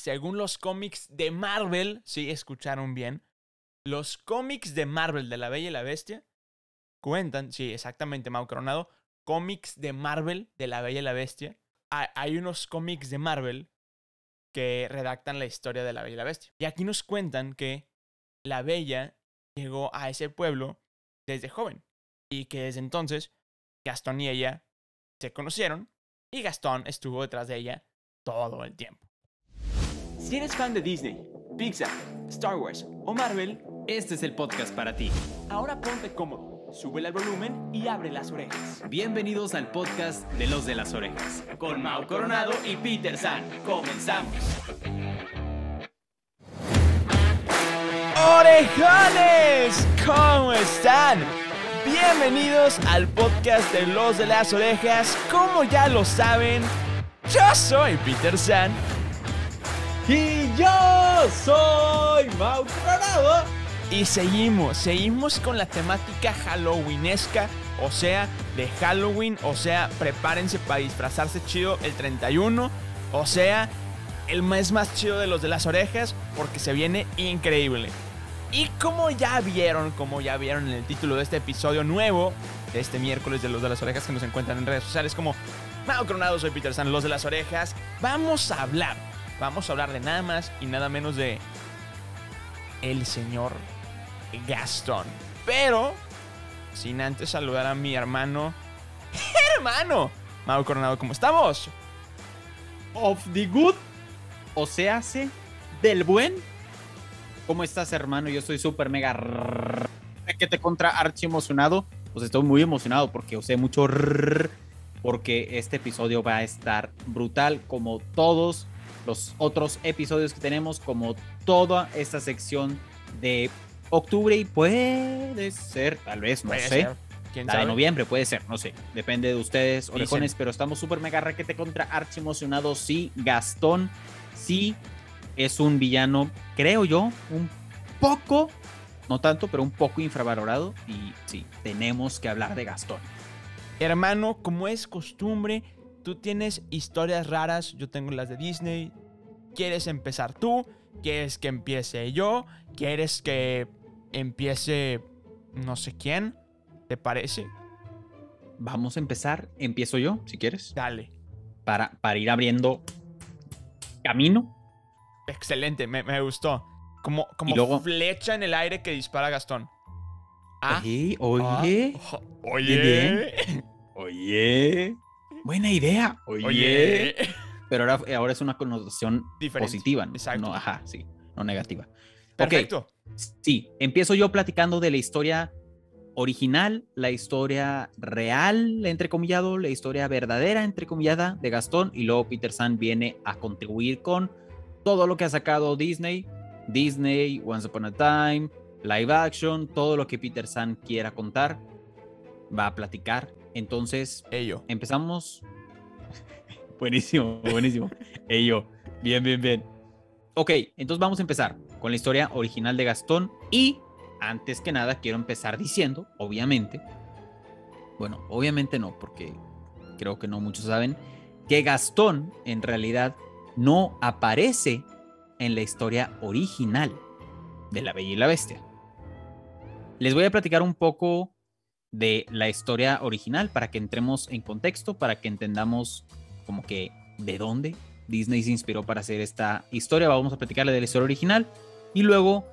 según los cómics de Marvel, sí, escucharon bien, los cómics de Marvel de La Bella y la Bestia cuentan, sí, exactamente, Mau Coronado, cómics de Marvel de La Bella y la Bestia. Hay unos cómics de Marvel que redactan la historia de La Bella y la Bestia. Y aquí nos cuentan que la Bella llegó a ese pueblo desde joven y que desde entonces Gastón y ella se conocieron y Gastón estuvo detrás de ella todo el tiempo. Si eres fan de Disney, Pixar, Star Wars o Marvel, este es el podcast para ti. Ahora ponte cómodo, sube el volumen y abre las orejas. Bienvenidos al podcast de los de las orejas, con Mau Coronado y Peter San. Comenzamos. ¡Orejones! ¿Cómo están? Bienvenidos al podcast de los de las orejas. Como ya lo saben, yo soy Peter San. Y yo soy Mau Coronado. Y seguimos, seguimos con la temática halloweenesca, o sea, de Halloween, o sea, prepárense para disfrazarse chido el 31, o sea, el mes más chido de los de las orejas, porque se viene increíble. Y como ya vieron, como ya vieron en el título de este episodio nuevo, de este miércoles de Los de las Orejas que nos encuentran en redes sociales como Mau Coronado, soy Peter San, Los de las Orejas, vamos a hablar, vamos a hablar de nada más y nada menos de el señor Gastón. Pero, sin antes saludar a mi hermano, hermano, Mau Coronado, ¿cómo estamos? Of the good, o se del buen ¿Cómo estás, hermano? Yo estoy súper mega que te contra archi emocionado. Pues estoy muy emocionado porque usé mucho porque este episodio va a estar brutal como todos los otros episodios que tenemos, como toda esta sección de octubre y puede ser, tal vez, no sé. la de noviembre puede ser, no sé. Depende de ustedes, orejones, pero estamos súper mega te contra archi emocionado. Sí, Gastón, sí, es un villano, creo yo, un poco, no tanto, pero un poco infravalorado. Y sí, tenemos que hablar de Gastón. Hermano, como es costumbre, tú tienes historias raras, yo tengo las de Disney. ¿Quieres empezar tú? ¿Quieres que empiece yo? ¿Quieres que empiece no sé quién? ¿Te parece? Vamos a empezar. Empiezo yo, si quieres. Dale. Para, para ir abriendo camino Excelente, me, gustó. Como, como flecha en el aire que dispara Gastón. Ah, oye, oye. Ah, oye. Oye. Buena idea. Oye. Pero ahora, ahora es una connotación positiva. ¿no? Exacto. No, ajá, sí. No negativa. Perfecto. Sí, empiezo yo platicando de la historia original, la historia real, entrecomillado, la historia verdadera, entrecomillada de Gastón, y luego Peter San viene a contribuir con todo lo que ha sacado Disney, Disney, Once Upon a Time, live action, todo lo que Peter San quiera contar, va a platicar. Entonces, ello. Empezamos. buenísimo, buenísimo. ello. Bien, bien, bien. Ok, entonces vamos a empezar con la historia original de Gastón y antes que nada quiero empezar diciendo, obviamente, bueno, obviamente no, porque creo que no muchos saben, que Gastón en realidad no aparece en la historia original de La Bella y la Bestia. Les voy a platicar un poco de la historia original para que entremos en contexto, para que entendamos como que de dónde Disney se inspiró para hacer esta historia. Vamos a platicarle de la historia original y luego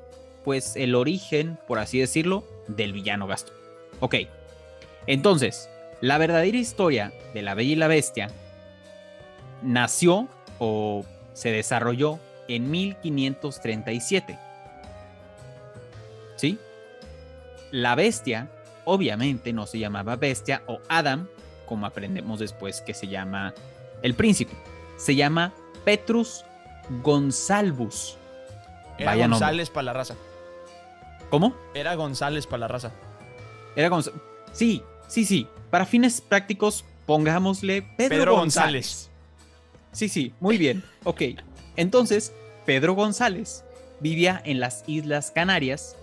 pues el origen, por así decirlo, del villano Gastón. Ok, entonces, la verdadera historia de La Bella y la Bestia nació o se desarrolló en 1537. ¿Sí? La bestia, obviamente, no se llamaba bestia o Adam, como aprendemos después que se llama el príncipe. Se llama Petrus Gonzalvus. Era González para la raza. ¿Cómo? Era González para la raza. Era González. Sí, sí, sí. Para fines prácticos, pongámosle Pedro, González. Sí, sí, muy bien. Ok. Entonces, Pedro González vivía en las Islas Canarias,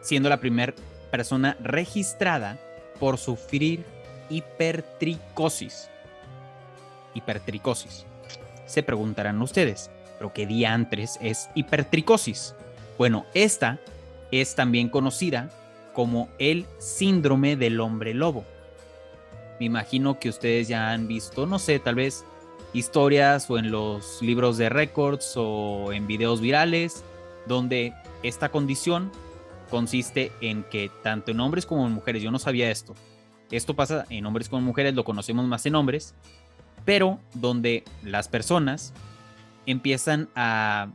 siendo la primera persona registrada por sufrir hipertricosis. Hipertricosis. Se preguntarán ustedes, pero que diantres es hipertricosis. Bueno, esta es también conocida como el síndrome del hombre lobo. Me imagino que ustedes ya han visto, no sé, tal vez historias o en los libros de récords o en videos virales, donde esta condición consiste en que tanto en hombres como en mujeres, yo no sabía esto, esto pasa en hombres como mujeres, lo conocemos más en hombres, pero donde las personas empiezan a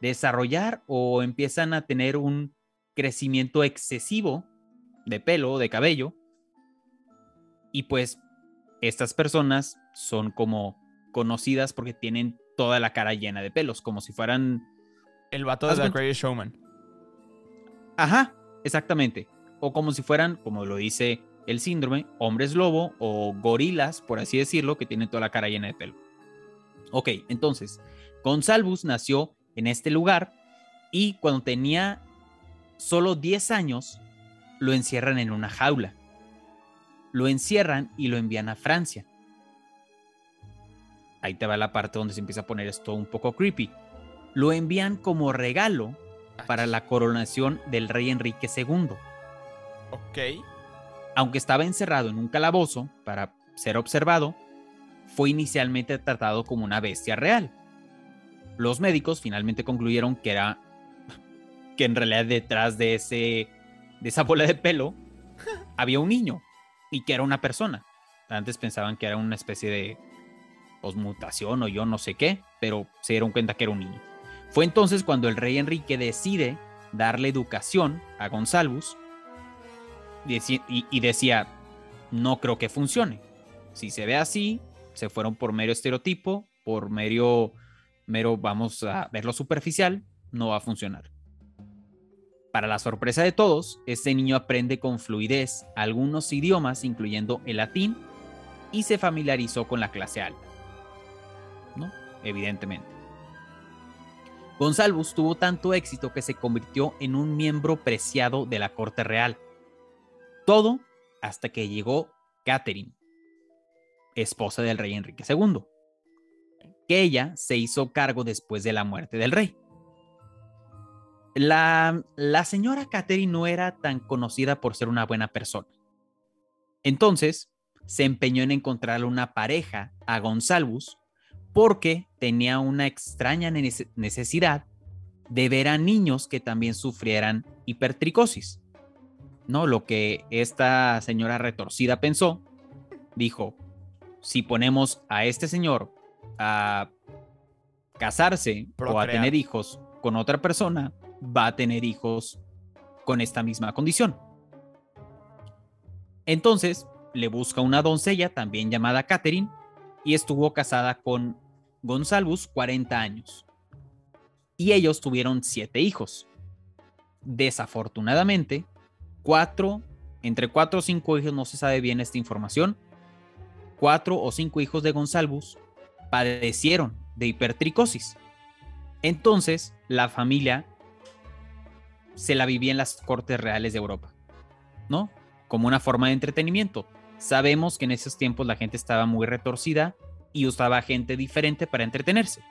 desarrollar o empiezan a tener un crecimiento excesivo de pelo, de cabello, y pues estas personas son como conocidas porque tienen toda la cara llena de pelos, como si fueran... El vato de The Greatest Showman. Ajá, exactamente. O como si fueran, como lo dice el síndrome, hombres lobo o gorilas, por así decirlo, que tienen toda la cara llena de pelo. Ok, entonces, Gonsalvus nació en este lugar y cuando tenía solo 10 años, lo encierran en una jaula. Lo encierran y lo envían a Francia. Ahí te va la parte donde se empieza a poner esto un poco creepy. Lo envían como regalo para la coronación del rey Enrique II. Ok. Aunque estaba encerrado en un calabozo para ser observado, fue inicialmente tratado como una bestia real. Los médicos finalmente concluyeron que era que en realidad detrás de ese de esa bola de pelo había un niño y que era una persona. Antes pensaban que era una especie de pues, mutación o yo no sé qué, pero se dieron cuenta que era un niño. Fue entonces cuando el rey Enrique decide darle educación a Gonsalvus y decía, no creo que funcione. Si se ve así, se fueron por mero estereotipo, por mero, mero vamos a verlo superficial, no va a funcionar. Para la sorpresa de todos, este niño aprende con fluidez algunos idiomas, incluyendo el latín, y se familiarizó con la clase alta. ¿No? Evidentemente. Gonsalvus tuvo tanto éxito que se convirtió en un miembro preciado de la corte real. Todo hasta que llegó Catherine, esposa del rey Enrique II, que ella se hizo cargo después de la muerte del rey. La, la señora Catherine no era tan conocida por ser una buena persona. Entonces, se empeñó en encontrarle una pareja a Gonsalvus porque tenía una extraña nece- necesidad de ver a niños que también sufrieran hipertricosis. ¿No? Lo que esta señora retorcida pensó, dijo, si ponemos a este señor a casarse o a tener hijos con otra persona, va a tener hijos con esta misma condición. Entonces, le busca una doncella también llamada Catherine y estuvo casada con Gonsalvus 40 años. Y ellos tuvieron siete hijos. Desafortunadamente, cuatro, entre cuatro o cinco hijos, no se sabe bien esta información, cuatro o cinco hijos de Gonsalvus padecieron de hipertricosis. Entonces, la familia se la vivía en las cortes reales de Europa, ¿no? Como una forma de entretenimiento. Sabemos que en esos tiempos la gente estaba muy retorcida y usaba gente diferente para entretenerse.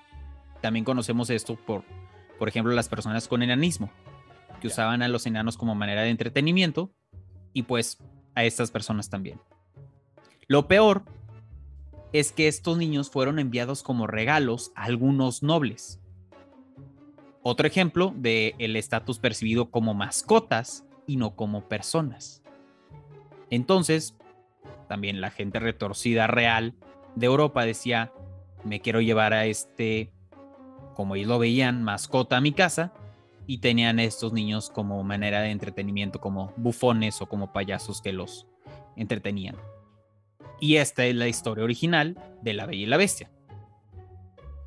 También conocemos esto por, por ejemplo, las personas con enanismo, que usaban a los enanos como manera de entretenimiento y pues a estas personas también. Lo peor es que estos niños fueron enviados como regalos a algunos nobles. Otro ejemplo de el estatus percibido como mascotas y no como personas. Entonces, también la gente retorcida real de Europa decía, me quiero llevar a este, como ellos lo veían, mascota a mi casa y tenían estos niños como manera de entretenimiento, como bufones o como payasos que los entretenían. Y esta es la historia original de La Bella y la Bestia.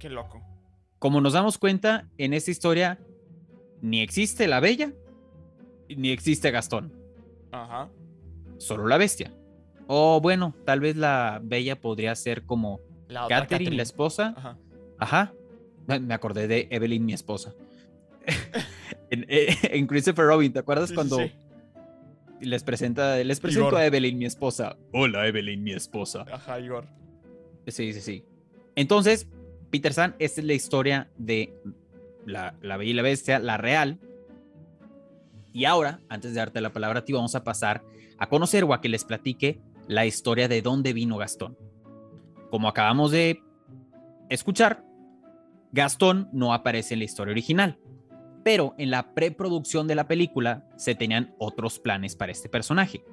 Qué loco. Como nos damos cuenta, en esta historia ni existe la Bella ni existe Gastón, Ajá. solo la Bestia. O bueno, tal vez la Bella podría ser como La Catherine, la esposa. Ajá. Ajá. Me acordé de Evelyn, mi esposa. en, eh, en Christopher Robin, ¿te acuerdas sí, cuando sí. les presenta, les presento Igor. a Evelyn, mi esposa? Hola, Evelyn, mi esposa. Ajá, Igor. Sí, sí, sí. Entonces, Peter San, esta es la historia de la, la Bella y la Bestia, la real. Y ahora, antes de darte la palabra a ti, vamos a pasar a conocer o a que les platique la historia de dónde vino Gastón. Como acabamos de escuchar, Gastón no aparece en la historia original, pero en la preproducción de la película se tenían otros planes para este personaje.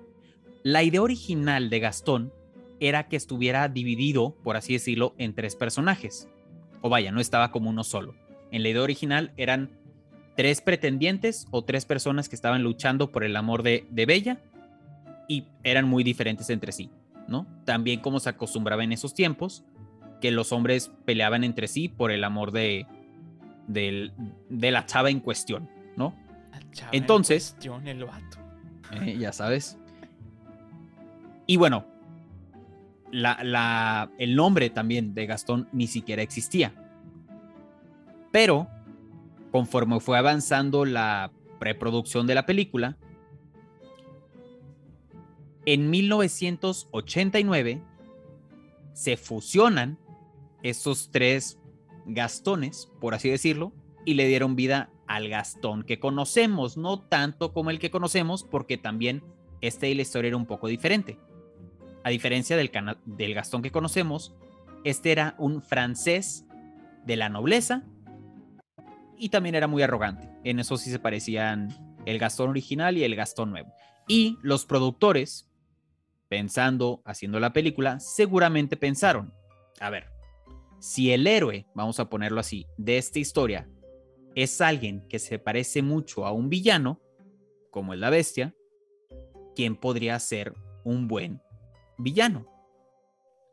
La idea original de Gastón era que estuviera dividido, por así decirlo, en tres personajes. O vaya, no estaba como uno solo. En la idea original eran tres pretendientes o tres personas que estaban luchando por el amor de, Bella y eran muy diferentes entre sí, ¿no? También como se acostumbraba en esos tiempos, que los hombres peleaban entre sí por el amor de, de la chava en cuestión, ¿no? Entonces, el vato. Eh, ya sabes. Y bueno, la, el nombre también de Gastón ni siquiera existía. Pero, conforme fue avanzando la preproducción de la película, en 1989 se fusionan estos tres Gastones, por así decirlo, y le dieron vida al Gastón que conocemos, no tanto como el que conocemos, porque también este y la historia era un poco diferente. A diferencia del, del Gastón que conocemos, este era un francés de la nobleza y también era muy arrogante. En eso sí se parecían el Gastón original y el Gastón nuevo. Y los productores, pensando, haciendo la película, seguramente pensaron, a ver, si el héroe, vamos a ponerlo así, de esta historia es alguien que se parece mucho a un villano, como es la bestia, ¿quién podría ser un buen villano?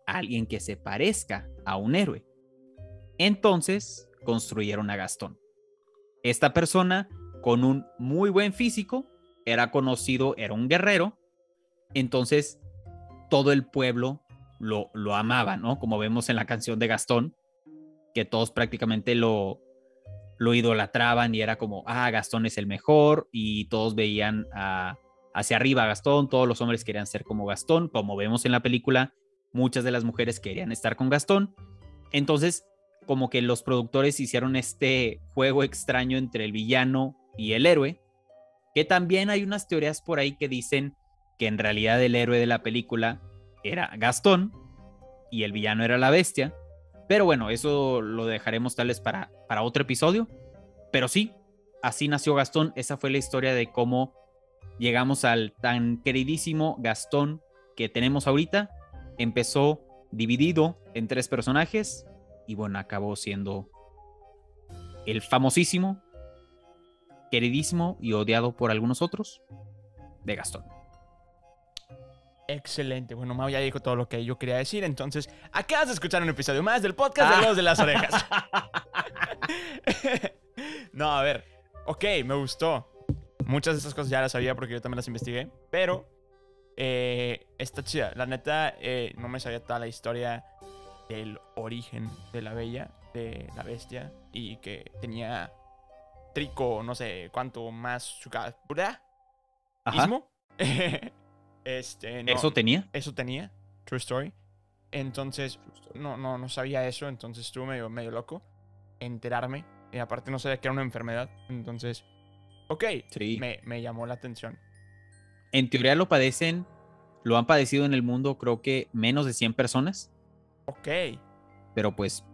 Alguien que se parezca a un héroe. Entonces construyeron a Gastón. Esta persona con un muy buen físico, era conocido, era un guerrero, entonces todo el pueblo lo, lo amaba, ¿no? Como vemos en la canción de Gastón, que todos prácticamente lo, lo idolatraban y era como, ah, Gastón es el mejor y todos veían hacia arriba a Gastón, todos los hombres querían ser como Gastón, como vemos en la película, muchas de las mujeres querían estar con Gastón. Entonces, como que los productores hicieron este juego extraño entre el villano y el héroe, que también hay unas teorías por ahí que dicen que en realidad el héroe de la película era Gastón y el villano era la bestia. Pero bueno, eso lo dejaremos tal vez para, para otro episodio. Pero sí, así nació Gastón. Esa fue la historia de cómo llegamos al tan queridísimo Gastón que tenemos ahorita. Empezó dividido en tres personajes y bueno, acabó siendo el famosísimo, queridísimo y odiado por algunos otros de Gastón. Excelente. Bueno, Mau ya dijo todo lo que yo quería decir. Entonces, acabas de escuchar un episodio más del podcast de los de las orejas. no, a ver. Ok, me gustó. Muchas de esas cosas ya las sabía porque yo también las investigué. Pero eh, está chida. La neta, eh, no me sabía toda la historia del origen de la bella, de la bestia. Y que tenía trico, no sé cuánto más su ¿Pura? ¿Ismo? Este, ¿Eso tenía? Eso tenía, True Story. Entonces, no, no, no sabía eso, entonces estuve medio, medio loco enterarme. Y aparte no sabía que era una enfermedad. Entonces, ok, me, me llamó la atención. En teoría lo padecen, lo han padecido en el mundo creo que menos de 100 personas. Ok. Pero pues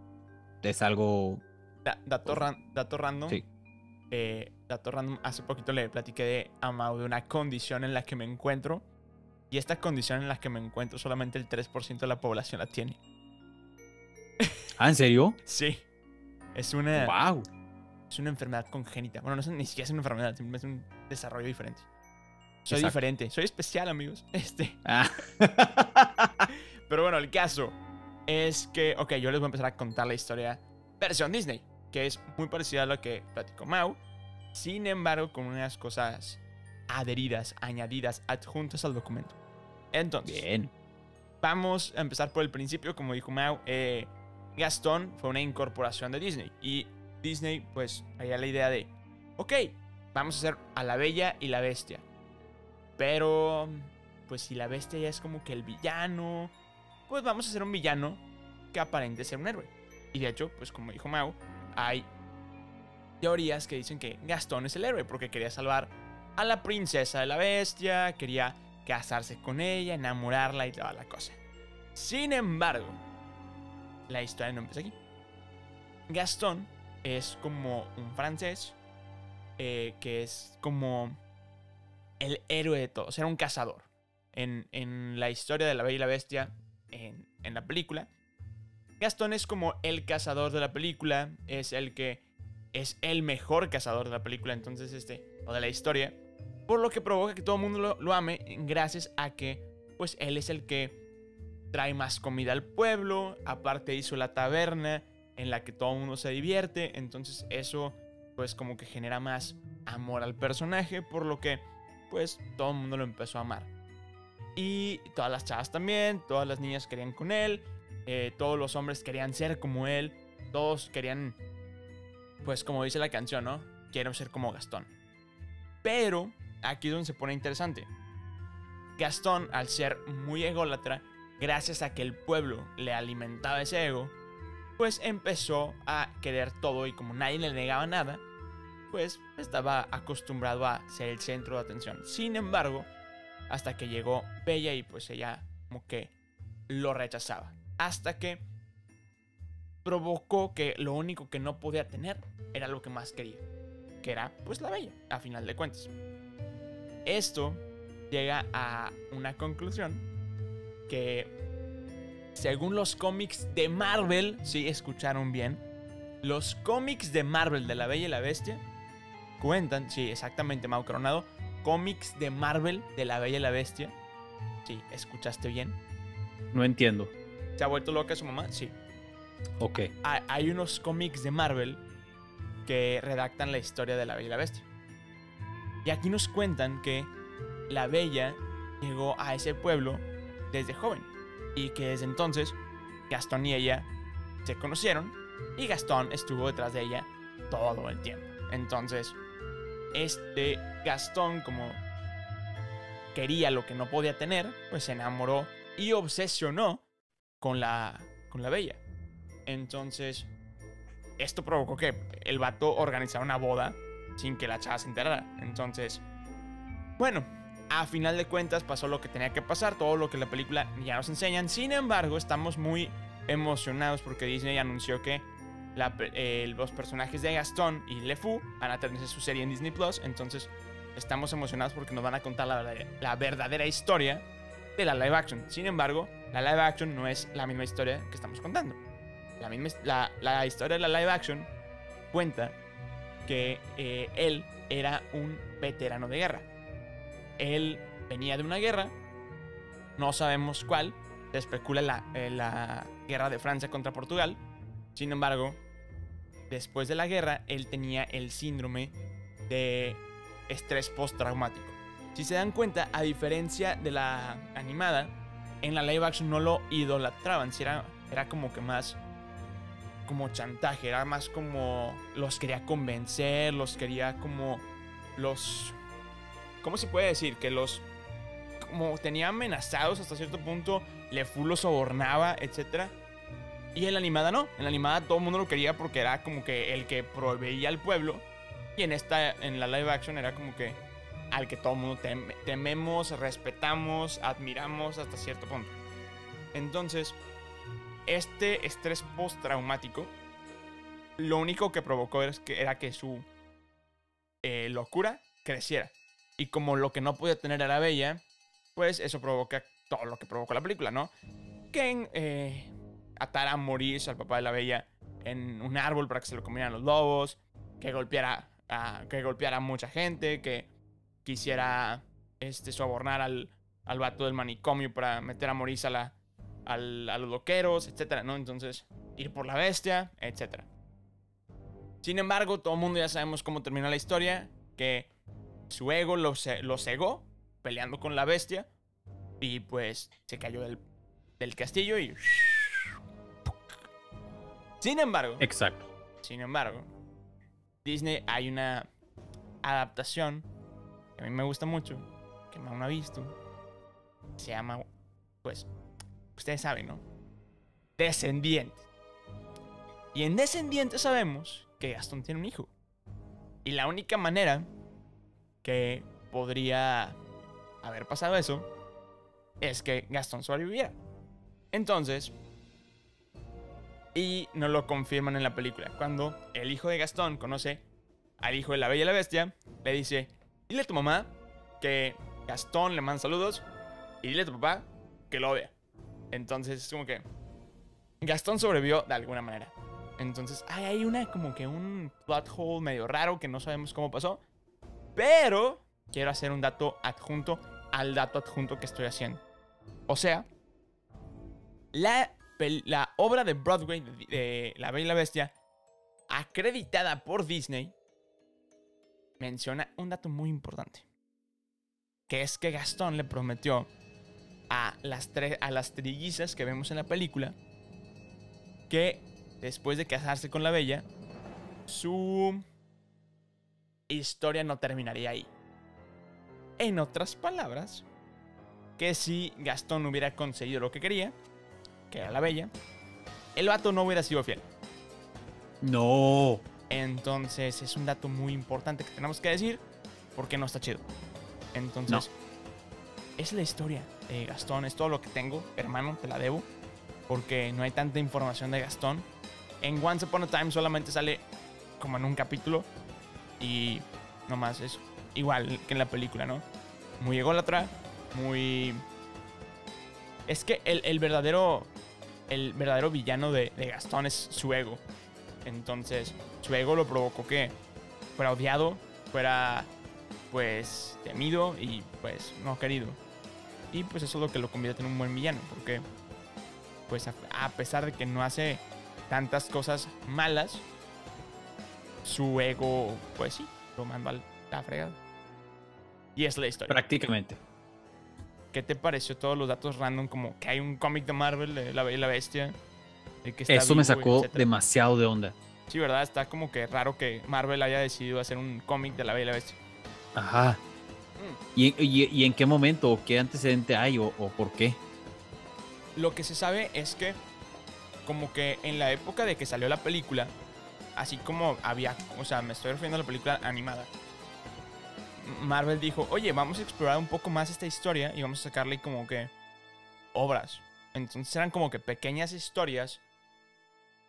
es algo... dato, pues, dato random. Sí. Eh, dato random, hace poquito le platiqué de Amau de una condición en la que me encuentro y esta condición en la que me encuentro, solamente el 3% de la población la tiene. ¿Ah, en serio? sí. Es una. ¡Wow! Es una enfermedad congénita. Bueno, no es, ni siquiera es una enfermedad, es un desarrollo diferente. Soy diferente, soy especial, amigos. Este. Ah. Pero bueno, el caso es que, ok, yo les voy a empezar a contar la historia versión Disney, que es muy parecida a lo que platicó Mau. Sin embargo, con unas cosas adheridas, añadidas, adjuntas al documento. Entonces, Bien. vamos a empezar por el principio. Como dijo Mau, eh, Gastón fue una incorporación de Disney. Y Disney, pues, había la idea de, ok, vamos a hacer a la Bella y la Bestia. Pero, pues si la Bestia ya es como que el villano, pues vamos a hacer un villano que aparente ser un héroe. Y de hecho, pues como dijo Mau, hay teorías que dicen que Gastón es el héroe porque quería salvar a la princesa de la bestia, quería casarse con ella, enamorarla y toda la cosa. Sin embargo, la historia no empieza aquí. Gastón es como un francés eh, que es como el héroe de todos, era un cazador. En, en la historia de la Bella y la Bestia, en, en la película, Gastón es como el cazador de la película, es el que es el mejor cazador de la película, entonces este, o de la historia, por lo que provoca que todo el mundo lo, ame gracias a que, pues él es el que trae más comida al pueblo, aparte hizo la taberna en la que todo el mundo se divierte, entonces eso, pues como que genera más amor al personaje, por lo que, pues todo el mundo lo empezó a amar. Y todas las chavas también, todas las niñas querían con él, eh, todos los hombres querían ser como él, todos querían, pues como dice la canción, ¿no? Quiero ser como Gastón. Pero aquí es donde se pone interesante. Gastón, al ser muy ególatra, gracias a que el pueblo le alimentaba ese ego, pues empezó a querer todo y como nadie le negaba nada, pues estaba acostumbrado a ser el centro de atención. Sin embargo, hasta que llegó Bella y pues ella como que lo rechazaba hasta que provocó que lo único que no podía tener era lo que más quería, que era pues la bella, a final de cuentas. Esto llega a una conclusión que según los cómics de Marvel, si escucharon bien, los cómics de Marvel de la Bella y la Bestia cuentan, sí, exactamente, Mau Coronado, cómics de Marvel de la Bella y la Bestia. Sí, escuchaste bien. No entiendo. ¿Se ha vuelto loca su mamá? Sí. Ok. Hay, hay unos cómics de Marvel que redactan la historia de la Bella y la Bestia. Y aquí nos cuentan que la Bella llegó a ese pueblo desde joven. Y que desde entonces Gastón y ella se conocieron. Y Gastón estuvo detrás de ella todo el tiempo. Entonces, este Gastón, como quería lo que no podía tener, pues se enamoró y obsesionó con la, con la bella. Entonces, esto provocó que el vato organizara una boda sin que la chava se enterara. Entonces, bueno, a final de cuentas pasó lo que tenía que pasar, todo lo que la película ya nos enseñan. Sin embargo, estamos muy emocionados porque Disney anunció que eh, los personajes de Gastón y LeFou van a tener su serie en Disney Plus. Entonces, estamos emocionados porque nos van a contar la la verdadera historia de la live action. Sin embargo, la live action no es la misma historia que estamos contando. La, misma, la historia de la live action cuenta que eh, él era un veterano de guerra. Él venía de una guerra, no sabemos cuál, se especula la, eh, la guerra de Francia contra Portugal. Sin embargo, después de la guerra, él tenía el síndrome de estrés postraumático. Si se dan cuenta, a diferencia de la animada, en la live action no lo idolatraban, si era, era como que más como chantaje, era más como los quería convencer, los quería como los ¿cómo se puede decir? Que los como tenía amenazados hasta cierto punto, Le Fu los sobornaba, etc. Y en la animada no, en la animada todo el mundo lo quería porque era como que el que proveía al pueblo. Y en esta, en la live action era como que al que todo el mundo tememos, respetamos, admiramos hasta cierto punto. Entonces, este estrés postraumático, lo único que provocó era que, era que su eh, locura creciera. Y como lo que no podía tener era bella, pues eso provoca todo lo que provocó la película, ¿no? Que eh, atara a morir al papá de la bella en un árbol para que se lo comieran los lobos, que golpeara a, que golpeara a mucha gente, que quisiera este, sobornar al, al vato del manicomio para meter a Morisa a, la, al, a los loqueros, etcétera, ¿no? Entonces, ir por la bestia, etcétera. Sin embargo, todo el mundo ya sabemos cómo termina la historia, que su ego lo, lo cegó peleando con la bestia y pues se cayó del, del castillo y... Sin embargo... Exacto. Sin embargo, Disney hay una adaptación que a mí me gusta mucho, que me ha visto, se llama, pues, ustedes saben, ¿no? Descendientes. Y en Descendientes sabemos que Gastón tiene un hijo. Y la única manera que podría haber pasado eso es que Gastón sobreviviera. Entonces, y nos lo confirman en la película. Cuando el hijo de Gastón conoce al hijo de la Bella y la Bestia, le dice, dile a tu mamá que Gastón le manda saludos y dile a tu papá que lo odia. Entonces es como que Gastón sobrevivió de alguna manera. Entonces hay una como que un plot hole medio raro que no sabemos cómo pasó. Pero quiero hacer un dato adjunto al dato adjunto que estoy haciendo. O sea, la, la obra de Broadway de, de La Bella y la Bestia, acreditada por Disney, menciona un dato muy importante. Que es que Gastón le prometió a las, tres, a las trillizas que vemos en la película que después de casarse con la Bella, su historia no terminaría ahí. En otras palabras, que si Gastón hubiera conseguido lo que quería, que era la Bella, el vato no hubiera sido fiel. No. Entonces es un dato muy importante que tenemos que decir porque no está chido. Entonces, es la historia de Gastón, es todo lo que tengo, hermano, te la debo, porque no hay tanta información de Gastón. En Once Upon a Time solamente sale como en un capítulo y nomás es igual que en la película, ¿no? Muy ególatra, muy... Es que el, verdadero el verdadero villano de, de Gastón es su ego. Entonces, su ego lo provocó que fuera odiado, fuera pues temido y pues no querido. Y pues eso es lo que lo convierte en un buen villano, porque pues a, a pesar de que no hace tantas cosas malas, su ego pues sí, lo mandó a la fregada. Y es la historia. Prácticamente. ¿Qué te pareció todos los datos random? Como que hay un cómic de Marvel, de La Bella y la Bestia. que está Eso me sacó demasiado de onda. Sí, ¿verdad? Está como que raro que Marvel haya decidido hacer un cómic de La Bella y la Bestia. Ajá. ¿Y, y- y en qué momento o qué antecedente hay o, o por qué? Lo que se sabe es que, como que en la época de que salió la película, así como había, o sea, me estoy refiriendo a la película animada, Marvel dijo, oye, vamos a explorar un poco más esta historia y vamos a sacarle como que obras. Entonces eran como que pequeñas historias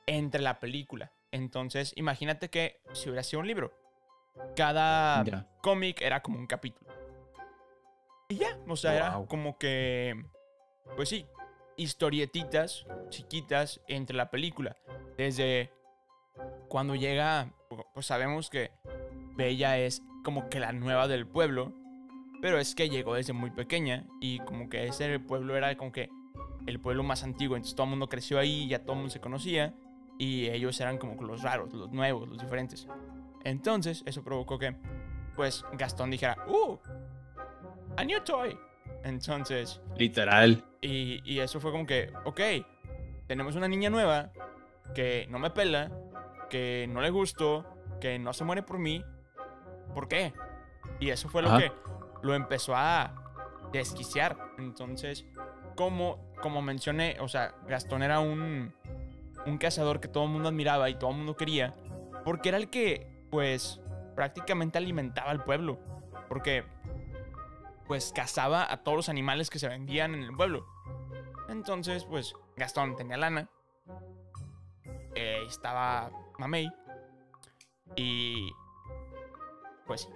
entre la película. Entonces, imagínate que si hubiera sido un libro, cada cómic era como un capítulo. Y ya, o sea, era como que, pues sí, historietitas chiquitas entre la película. Desde cuando llega, pues sabemos que Bella es como que la nueva del pueblo, pero es que llegó desde muy pequeña y como que ese pueblo era como que el pueblo más antiguo, entonces todo el mundo creció ahí, ya todo el mundo se conocía y ellos eran como los raros, los nuevos, los diferentes. Entonces eso provocó que pues Gastón dijera, ¡Uh! A new toy. Entonces, Literal. y, y eso fue como que, ok, tenemos una niña nueva que no me pela, que no le gusto, que no se muere por mí. ¿Por qué? Y eso fue lo que lo empezó a desquiciar. Entonces, como, como mencioné, o sea, Gastón era un, un cazador que todo el mundo admiraba y todo el mundo quería, porque era el que, pues, prácticamente alimentaba al pueblo. Porque, pues, cazaba a todos los animales que se vendían en el pueblo. Entonces, pues, Gastón tenía lana. eh, estaba Mamey. Y. Pues.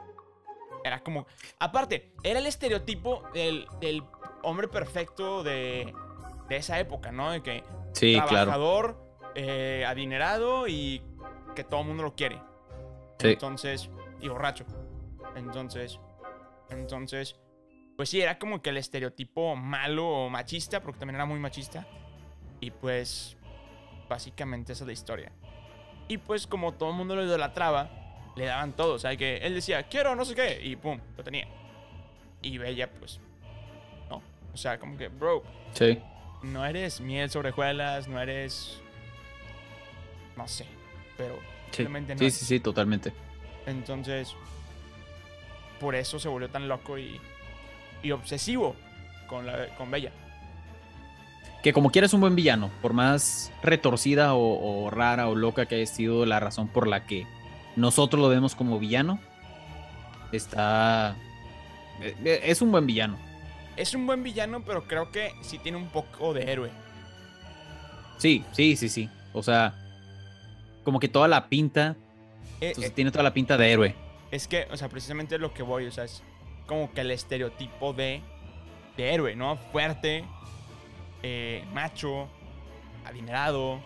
Era como. Aparte, era el estereotipo del, del hombre perfecto de, de esa época, ¿no? De que Sí, claro. trabajador, eh, adinerado y que todo el mundo lo quiere. Sí. Entonces, y borracho. Entonces, entonces, pues sí, era como que el estereotipo malo o machista, porque también era muy machista. Y pues, básicamente esa es la historia. Y pues, como todo el mundo lo idolatraba, le daban todo. O sea, que él decía, quiero no sé qué, y pum, lo tenía. Y Bella, pues, no. O sea, como que, bro, Sí. no eres miel sobre hojuelas, no eres. No sé, pero Sí. sí, sí, sí, totalmente. Entonces, por eso se volvió tan loco y, y obsesivo con, la, con Bella. que como quiera es un buen villano, por más retorcida o, o rara o loca que haya sido la razón por la que nosotros lo vemos como villano, está... e- e- Es un buen villano. Es un buen villano, pero creo que sí tiene un poco de héroe. Sí, sí, sí, sí. O sea, como que toda la pinta, Eh, eh, tiene toda la pinta de héroe. es que, o sea, precisamente lo que voy, o sea, es como que el estereotipo de, de héroe, ¿no? Fuerte, eh, macho, adinerado,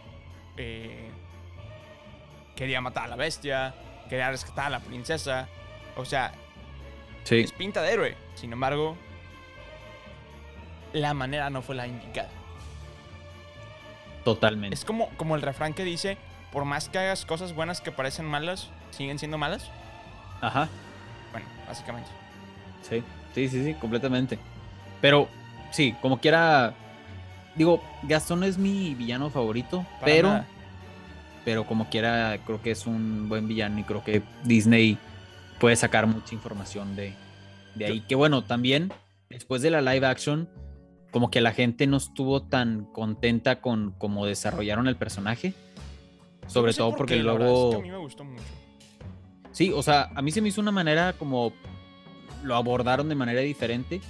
quería matar a la bestia, quería rescatar a la princesa. O sea, Sí. es pinta de héroe. Sin embargo, la manera no fue la indicada. Totalmente. Es como, como el refrán que dice, por más que hagas cosas buenas que parecen malas, siguen siendo malas. Ajá. Bueno, básicamente. Sí, sí, sí, sí, completamente. Pero, sí, como quiera. Digo, Gastón es mi villano favorito, Para pero. nada. Pero como quiera, creo que es un buen villano y creo que Disney puede sacar mucha información de, de ahí. Que bueno, también, después de la live action, como que la gente no estuvo tan contenta con cómo desarrollaron el personaje. Sobre No sé todo por porque qué, es luego. que a mí me gustó mucho. Sí, o sea, a mí se me hizo una manera como lo abordaron de manera diferente,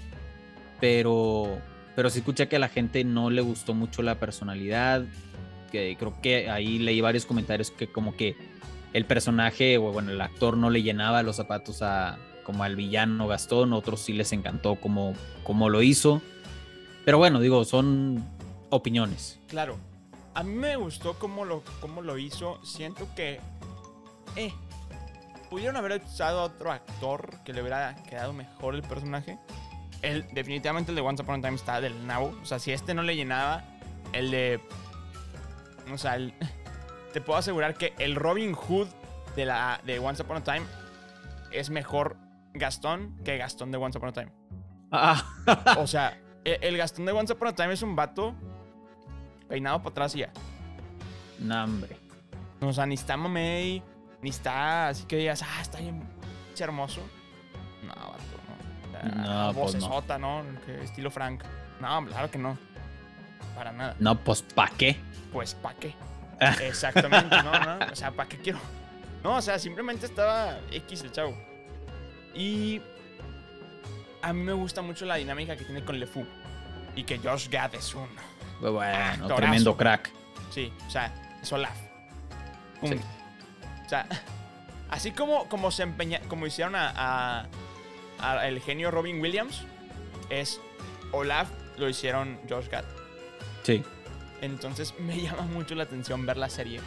pero pero sí escuché que a la gente no le gustó mucho la personalidad, que creo que ahí leí varios comentarios que como que el personaje o bueno, el actor no le llenaba los zapatos a como al villano Gastón, otros sí les encantó como como lo hizo. Pero bueno, digo, son opiniones. Claro. A mí me gustó cómo lo, cómo lo hizo. Siento que. Eh. Pudieron haber usado a otro actor que le hubiera quedado mejor el personaje. El, definitivamente el de Once Upon a Time está del nabo. O sea, si este no le llenaba, el de. O sea, el- te puedo asegurar que el Robin Hood de, la, de Once Upon a Time es mejor Gastón que Gastón de Once Upon a Time. Ah, O sea, e- el Gastón de Once Upon a Time es un vato peinado para atrás y ya. no, hombre. O sea, ni está mamey, ni está así que digas, ah, está bien pinche hermoso. No, vato, no. O sea, No, pues no. vocesota, ¿no? Que estilo Frank. No, claro que no. Para nada. No, pues ¿pa' qué? Pues, ¿pa' qué? Exactamente, no, no. O sea, ¿para qué quiero? No, o sea, simplemente estaba X el chavo. Y a mí me gusta mucho la dinámica que tiene con LeFou. Y que Josh Gad es un Bueno, Actorazo. tremendo crack. Sí, o sea, es Olaf. Sí. O sea, así como, como se empeña, como hicieron a, a- a el genio Robin Williams, es Olaf lo hicieron Josh Gad. Sí. Entonces me llama mucho la atención ver la serie.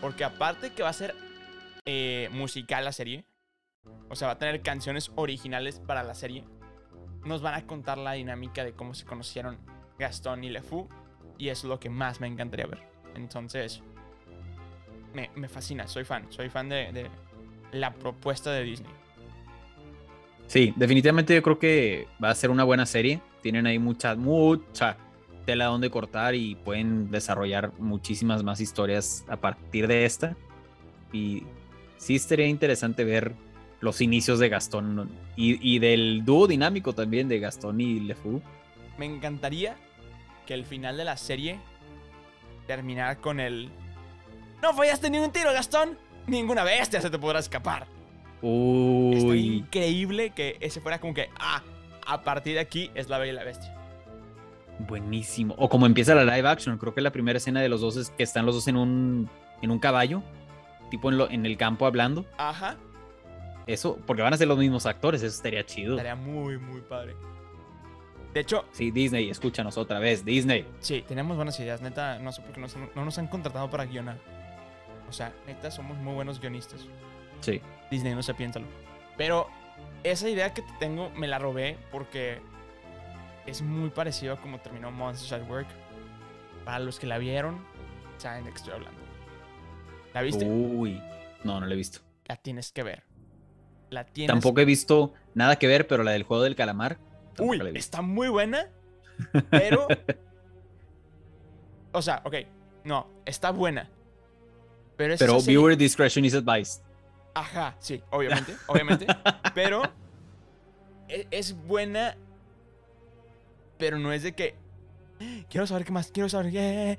Porque aparte que va a ser eh, musical la serie, o sea, va a tener canciones originales para la serie, nos van a contar la dinámica de cómo se conocieron Gastón y LeFou. Y es lo que más me encantaría ver. Entonces, me, me fascina, soy fan. Soy fan de, de la propuesta de Disney. Sí, definitivamente yo creo que va a ser una buena serie. Tienen ahí mucha, mucha tela donde cortar y pueden desarrollar muchísimas más historias a partir de esta. Y sí estaría interesante ver los inicios de Gastón y, y del dúo dinámico también de Gastón y LeFou. Me encantaría que el final de la serie terminara con el... No fallaste ni un tiro, Gastón. Ninguna bestia se te podrá escapar. Está Uy, increíble que ese fuera como que, ah, a partir de aquí es la bella y la bestia. buenísimo. O como empieza la live action, creo que la primera escena de los dos es que están los dos en un, en un caballo, tipo en, lo- en el campo hablando. Ajá. Eso, porque van a ser los mismos actores, eso estaría chido. Estaría muy, muy padre. De hecho, Sí, Disney, escúchanos otra vez, Disney. sí, tenemos buenas ideas. Neta, no sé por qué nos- no nos han contratado para guionar. O sea, neta, somos muy buenos guionistas. Sí. Disney, no sé, piénsalo. Pero esa idea que te tengo me la robé porque es muy parecido a como terminó Monsters at Work. Para los que la vieron, saben de qué estoy hablando. ¿La viste? Uy, no, no lo he visto. La tienes que ver. La tienes Tampoco he visto nada que ver, pero la del juego del calamar. Uy, está muy buena, pero... o sea, ok, no, está buena. Pero es Pero serie- viewer discretion is advised. Ajá, sí, obviamente, obviamente. pero e- es buena, pero no es de que quiero saber qué más, quiero saber qué.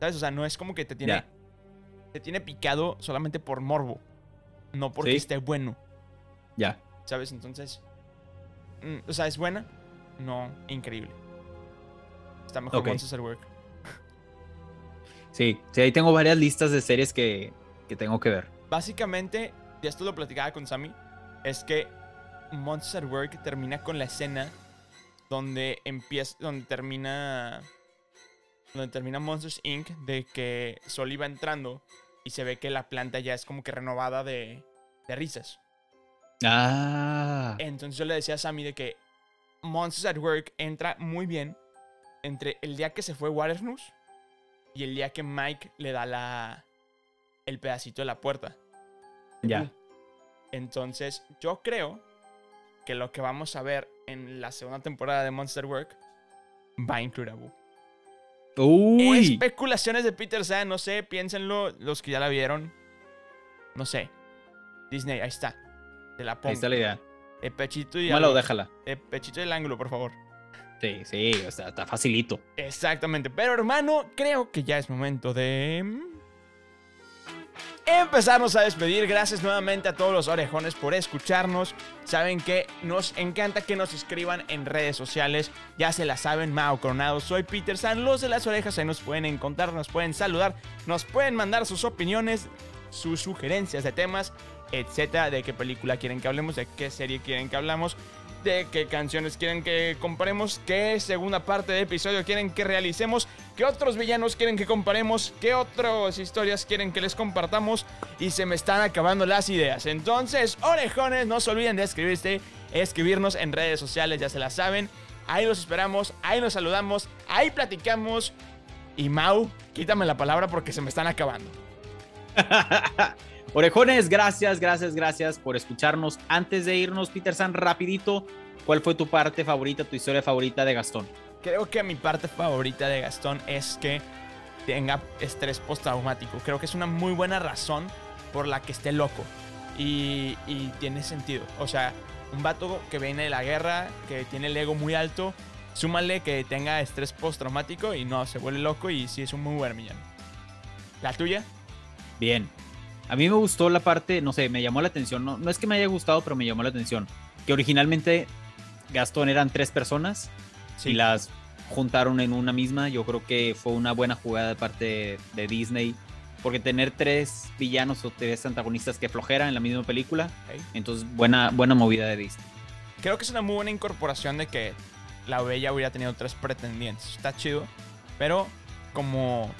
¿Sabes? O sea, no es como que te tiene. Te tiene picado solamente por morbo. No porque Sí. esté bueno. Ya. ¿Sabes? Entonces. Mm, o sea, es buena. No, increíble. Está mejor Ok. Monsters at Work. Sí, sí, ahí tengo varias listas de series que, que tengo que ver. Básicamente, y esto lo platicaba con Sammy, es que Monsters at Work termina con la escena donde empieza, donde termina, donde termina Monsters Inc. de que Sol iba entrando y se ve que la planta ya es como que renovada de, de risas. Ah. Entonces yo le decía a Sammy de que Monsters at Work entra muy bien entre el día que se fue Waternoose y el día que Mike le da la el pedacito de la puerta. Ya. Entonces, yo creo que lo que vamos a ver en la segunda temporada de Monster Work va a incluir a Boo. Uy. Especulaciones de Peter San, no sé, piénsenlo, los que ya la vieron. No sé. Disney, ahí está. Te la pongo. Ahí está la idea. El pechito y algo- déjala. el pechito del ángulo, por favor. Sí, sí, o sea, está facilito. Exactamente. Pero hermano, creo que ya es momento de... Empezarnos a despedir. Gracias nuevamente a todos los orejones por escucharnos. Saben que nos encanta que nos escriban en redes sociales. Ya se la saben, Mao Coronado. Soy Peter San. Los de las orejas ahí nos pueden encontrar, nos pueden saludar, nos pueden mandar sus opiniones, sus sugerencias de temas, etcétera. De qué película quieren que hablemos, de qué serie quieren que hablamos de qué canciones quieren que comparemos, qué segunda parte de episodio quieren que realicemos, qué otros villanos quieren que comparemos, qué otras historias quieren que les compartamos y se me están acabando las ideas. Entonces, orejones, no se olviden de escribirse, escribirnos en redes sociales, ya se la saben. Ahí los esperamos, ahí nos saludamos, ahí platicamos. Y Mau, quítame la palabra porque se me están acabando. Orejones, gracias, gracias, gracias por escucharnos. Antes de irnos, Peter San, rapidito, ¿cuál fue tu parte favorita, tu historia favorita de Gastón? Creo que mi parte favorita de Gastón es que tenga estrés postraumático. Creo que es una muy buena razón por la que esté loco. Y, tiene sentido. O sea, un vato que viene de la guerra, que tiene el ego muy alto, súmale que tenga estrés postraumático y no, se vuelve loco y sí es un muy buen villano. ¿La tuya? Bien. A mí me gustó la parte, no sé, me llamó la atención. No, no es que me haya gustado, pero me llamó la atención. Que originalmente Gastón eran tres personas y las juntaron en una misma. Yo creo que fue una buena jugada de parte de Disney. Porque tener tres villanos o tres antagonistas que flojera en la misma película. Entonces, buena, buena movida de Disney. Creo que es una muy buena incorporación de que la bella hubiera tenido tres pretendientes. Está chido. Pero como,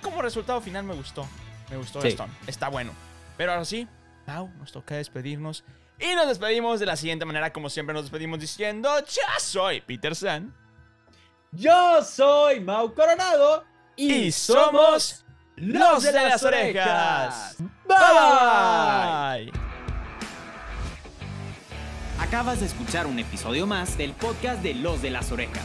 como resultado final me gustó. Me gustó Sí. Gastón. Está bueno. Pero ahora sí, Mau, nos toca despedirnos. Y nos despedimos de la siguiente manera, como siempre nos despedimos diciendo, ya soy Peter San. Yo soy Mau Coronado Y somos los de las orejas. Bye. Acabas de escuchar un episodio más del podcast de Los de las Orejas.